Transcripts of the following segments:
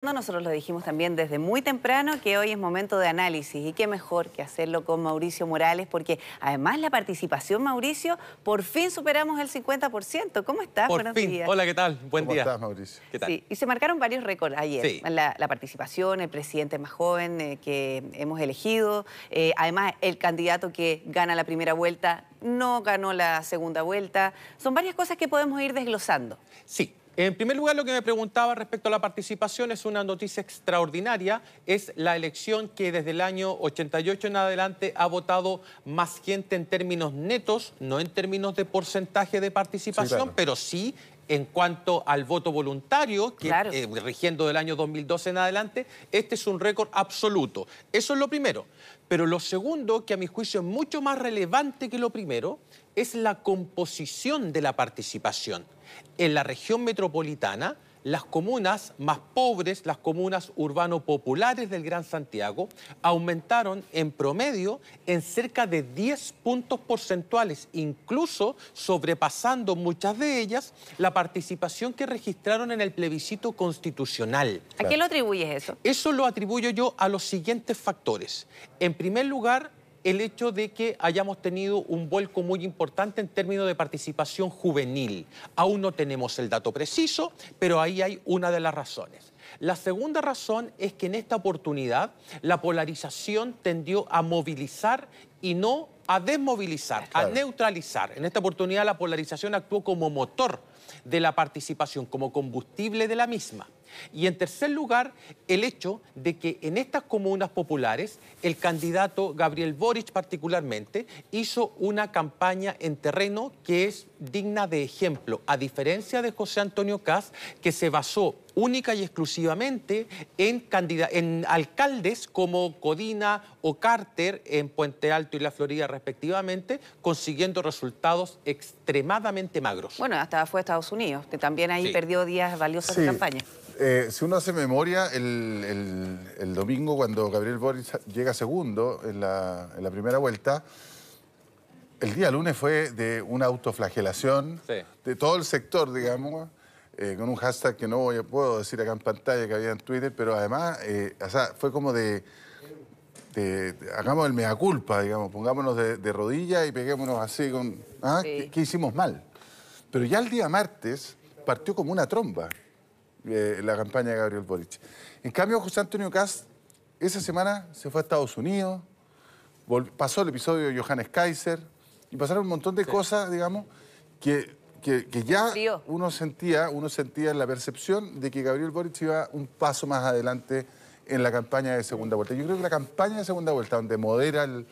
Nosotros lo dijimos también desde muy temprano que hoy es momento de análisis y qué mejor que hacerlo con Mauricio Morales porque además la participación, Mauricio, por fin superamos el 50%. ¿Cómo estás? Por Buenos fin. Días. Hola, ¿qué tal? Buen ¿Cómo día. estás, Mauricio? ¿Qué tal? Sí, y se marcaron varios récords ayer. Sí. La, participación, el presidente más joven eh, que hemos elegido, eh, además el candidato que gana la primera vuelta no ganó la segunda vuelta. Son varias cosas que podemos ir desglosando. Sí, en primer lugar, lo que me preguntaba respecto a la participación es una noticia extraordinaria. Es la elección que desde el año 88 en adelante ha votado más gente en términos netos, no en términos de porcentaje de participación, pero sí en cuanto al voto voluntario, que eh, rigiendo del año 2012 en adelante, este es un récord absoluto. Eso es lo primero. Pero lo segundo, que a mi juicio es mucho más relevante que lo primero, es la composición de la participación. En la región metropolitana, las comunas más pobres, las comunas urbano-populares del Gran Santiago, aumentaron en promedio en cerca de 10 puntos porcentuales, incluso sobrepasando muchas de ellas la participación que registraron en el plebiscito constitucional. ¿A qué lo atribuyes eso? Eso lo atribuyo yo a los siguientes factores. En primer lugar, el hecho de que hayamos tenido un vuelco muy importante en términos de participación juvenil. Aún no tenemos el dato preciso, pero ahí hay una de las razones. La segunda razón es que en esta oportunidad la polarización tendió a movilizar y no a desmovilizar, a neutralizar. En esta oportunidad la polarización actuó como motor de la participación, como combustible de la misma. Y en tercer lugar, el hecho de que en estas comunas populares el candidato Gabriel Boric particularmente hizo una campaña en terreno que es digna de ejemplo, a diferencia de José Antonio Caz, que se basó única y exclusivamente en, en alcaldes como Codina o Carter en Puente Alto y La Florida respectivamente, consiguiendo resultados extremadamente magros. Bueno, hasta fue a Estados Unidos, que también ahí perdió días valiosos de campaña. Eh, si uno hace memoria, el, domingo cuando Gabriel Boris llega segundo en la, primera vuelta, el día lunes fue de una autoflagelación de todo el sector, digamos, eh, con un hashtag que no voy, puedo decir acá en pantalla que había en Twitter, pero además, eh, fue como de, hagamos el mea culpa, digamos, pongámonos de, rodillas y peguémonos así con, ¿ah? ¿Qué, hicimos mal? Pero ya el día martes partió como una tromba. Eh, la campaña de Gabriel Boric. En cambio, José Antonio Cast esa semana se fue a Estados Unidos, pasó el episodio de Johannes Kaiser y pasaron un montón de cosas, digamos, que, que, ya uno sentía, uno sentía la percepción de que Gabriel Boric iba un paso más adelante en la campaña de segunda vuelta. Yo creo que la campaña de segunda vuelta, donde modera el,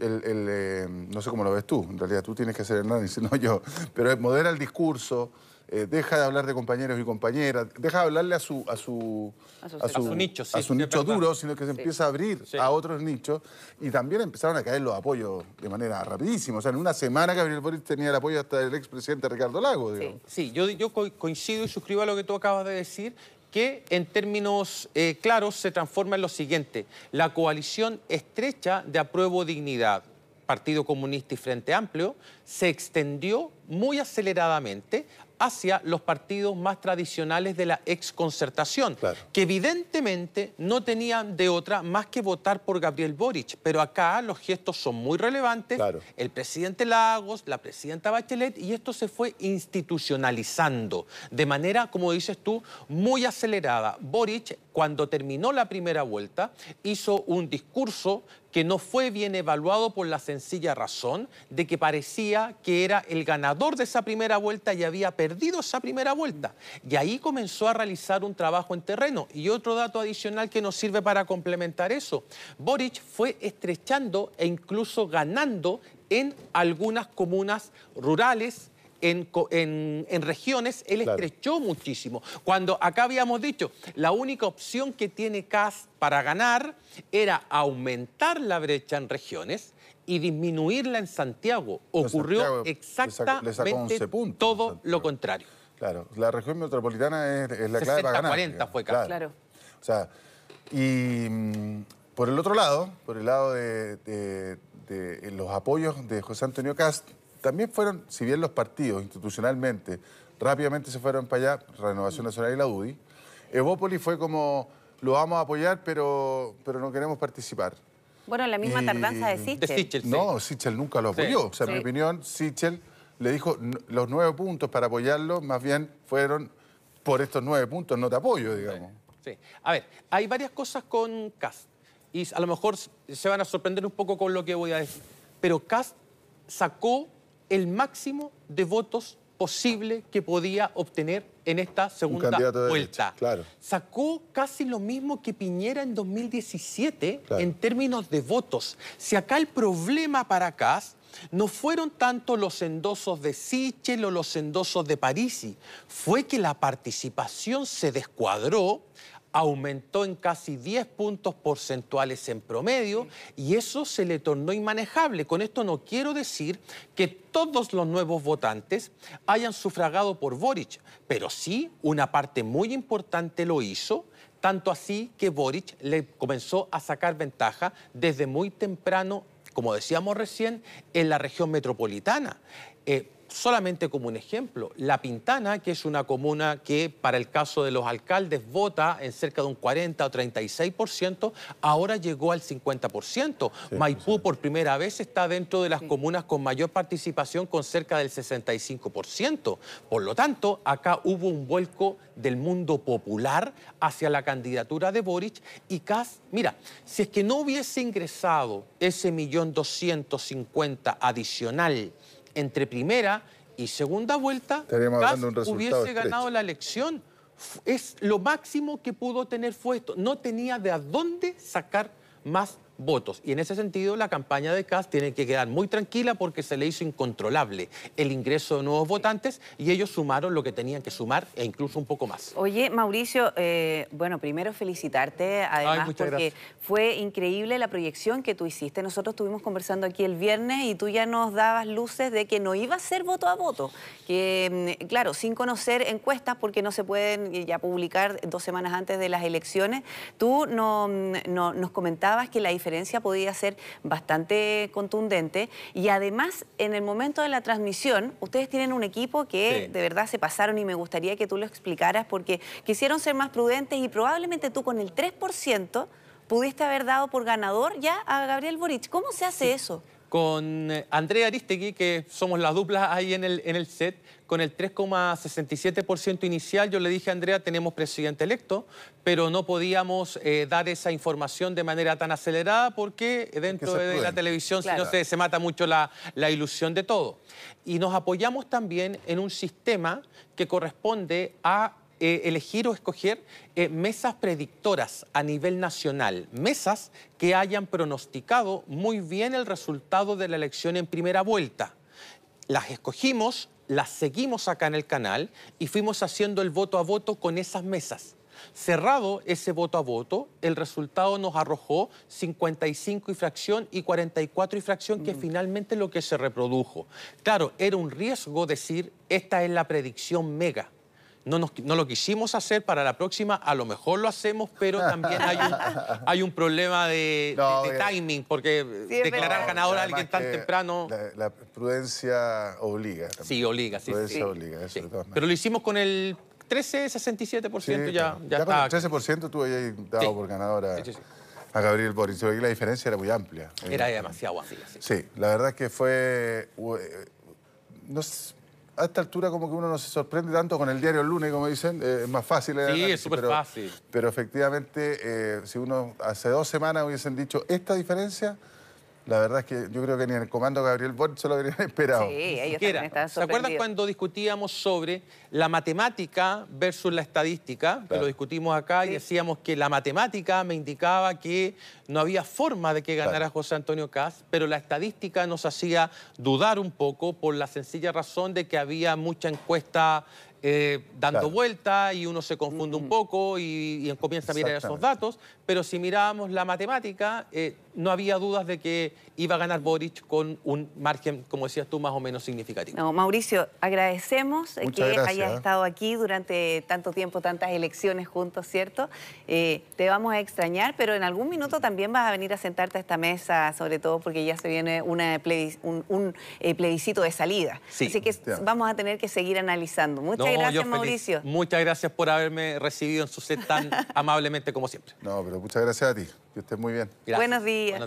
eh, no sé cómo lo ves tú, en realidad tú tienes que hacer el análisis, no yo, pero modera el discurso, eh, deja de hablar de compañeros y compañeras, deja de hablarle a su, a su, a su, nicho, a su nicho duro, sino que se empieza a abrir a otros nichos y también empezaron a caer los apoyos de manera rapidísima. O sea, en una semana Gabriel Boric tenía el apoyo hasta del expresidente Ricardo Lago. Sí, yo, yo coincido y suscribo a lo que tú acabas de decir que en términos eh, claros se transforma en lo siguiente. La coalición estrecha de apruebo dignidad, Partido Comunista y Frente Amplio, se extendió muy aceleradamente hacia los partidos más tradicionales de la exconcertación, que evidentemente no tenían de otra más que votar por Gabriel Boric, pero acá los gestos son muy relevantes, el presidente Lagos, la presidenta Bachelet, y esto se fue institucionalizando de manera, como dices tú, muy acelerada. Boric, cuando terminó la primera vuelta, hizo un discurso que no fue bien evaluado por la sencilla razón de que parecía que era el ganador de esa primera vuelta y había perdido esa primera vuelta. Y ahí comenzó a realizar un trabajo en terreno. Y otro dato adicional que nos sirve para complementar eso, Boric fue estrechando e incluso ganando en algunas comunas rurales, en, regiones, él estrechó muchísimo. Cuando acá habíamos dicho, la única opción que tiene CAS para ganar era aumentar la brecha en regiones y disminuirla en Santiago. Ocurrió exactamente todo lo contrario. Claro, la región metropolitana es, la clave para ganar. 40 fue CAS. Claro. O sea, y mm, por el otro lado, por el lado de, de los apoyos de José Antonio Cast, también fueron, si bien los partidos institucionalmente rápidamente se fueron para allá, Renovación Nacional y la UDI, Evópolis fue como, lo vamos a apoyar, pero, pero no queremos participar. Bueno, la misma tardanza de Sichel. No, Sichel nunca lo apoyó. O sea, en mi opinión, Sichel le dijo los nueve puntos para apoyarlo, más bien fueron por estos nueve puntos no te apoyo, digamos. Sí. A ver, hay varias cosas con Cast y a lo mejor se van a sorprender un poco con lo que voy a decir. Pero Cast sacó el máximo de votos posible que podía obtener en esta segunda vuelta. claro. Sacó casi lo mismo que Piñera en 2017 en términos de votos. Si acá el problema para Cast no fueron tanto los endosos de Sichel o los endosos de Parisi, fue que la participación se descuadró aumentó en casi 10 puntos porcentuales en promedio y eso se le tornó inmanejable. Con esto no quiero decir que todos los nuevos votantes hayan sufragado por Boric, pero sí una parte muy importante lo hizo, tanto así que Boric le comenzó a sacar ventaja desde muy temprano, como decíamos recién, en la región metropolitana. Eh, solamente como un ejemplo, La Pintana, que es una comuna que para el caso de los alcaldes vota en cerca de un 40 o 36%, ahora llegó al 50%. Maipú por primera vez está dentro de las comunas con mayor participación con cerca del 65%. Por lo tanto, acá hubo un vuelco del mundo popular hacia la candidatura de Boric y Kass, mira, si es que no hubiese ingresado ese millón doscientos cincuenta adicional entre primera y segunda vuelta, hubiese ganado la elección. Es lo máximo que pudo tener fue esto. No tenía de a dónde sacar más votos. Y en ese sentido, la campaña de Kass tiene que quedar muy tranquila porque se le hizo incontrolable el ingreso de nuevos votantes y ellos sumaron lo que tenían que sumar e incluso un poco más. Oye, Mauricio, eh, bueno, primero felicitarte, además porque fue increíble la proyección que tú hiciste. Nosotros estuvimos conversando aquí el viernes y tú ya nos dabas luces de que no iba a ser voto a voto. Que, mm, claro, sin conocer encuestas, porque no se pueden ya publicar dos semanas antes de las elecciones, tú no, mm, no, nos comentabas que la diferencia diferencia podía ser bastante contundente y además en el momento de la transmisión ustedes tienen un equipo que de verdad se pasaron y me gustaría que tú lo explicaras porque quisieron ser más prudentes y probablemente tú con el 3% pudiste haber dado por ganador ya a Gabriel Boric. ¿Cómo se hace eso? Con eh, Andrea Aristegui, que somos las duplas ahí en el, en el set, con el 3,67% inicial, yo le dije a Andrea, tenemos presidente electo, pero no podíamos eh, dar esa información de manera tan acelerada porque dentro de la televisión si no se, se, mata mucho la, la ilusión de todo. Y nos apoyamos también en un sistema que corresponde a eh, elegir o escoger eh, mesas predictoras a nivel nacional, mesas que hayan pronosticado muy bien el resultado de la elección en primera vuelta. Las escogimos, las seguimos acá en el canal y fuimos haciendo el voto a voto con esas mesas. Cerrado ese voto a voto, el resultado nos arrojó 55 y fracción y 44 y fracción, que mm. finalmente lo que se reprodujo. Claro, era un riesgo decir, esta es la predicción mega no, lo quisimos hacer para la próxima, a lo mejor lo hacemos, pero también hay un, problema de, timing, porque declarar ganador a alguien tan temprano... La, prudencia obliga. Sí, obliga, sí. Prudencia obliga, eso Pero lo hicimos con el 13, 67%, ya, ya, con el 13% tú habías dado por ganador a, Gabriel Boris. la diferencia era muy amplia. Era demasiado amplia, sí. la verdad es que fue... Eh, no a esta altura como que uno no se sorprende tanto con el diario el lunes, como dicen, eh, es más fácil. Sí, es súper fácil. Pero efectivamente, eh, si uno hace dos semanas hubiesen dicho esta diferencia, la verdad es que yo creo que ni en el comando Gabriel Boric se lo habrían esperado. Sí, ellos también estaban ¿Se acuerdan cuando discutíamos sobre la matemática versus la estadística? Que lo discutimos acá y decíamos que la matemática me indicaba que no había forma de que ganara José Antonio Caz, pero la estadística nos hacía dudar un poco por la sencilla razón de que había mucha encuesta eh, dando vuelta y uno se confunde un poco y, comienza a mirar esos datos, pero si mirábamos la matemática, eh, no había dudas de que iba a ganar Boric con un margen, como decías tú, más o menos significativo. No, Mauricio, agradecemos que hayas estado aquí durante tanto tiempo, tantas elecciones juntos, ¿cierto? Eh, te vamos a extrañar, pero en algún minuto también vas a venir a sentarte a esta mesa, sobre todo porque ya se viene una un, eh, plebiscito de salida. Así que vamos a tener que seguir analizando. Muchas gracias, Mauricio. Muchas gracias por haberme recibido en su set tan amablemente como siempre. No, pero muchas gracias a ti. Que estés muy bien. Buenos días.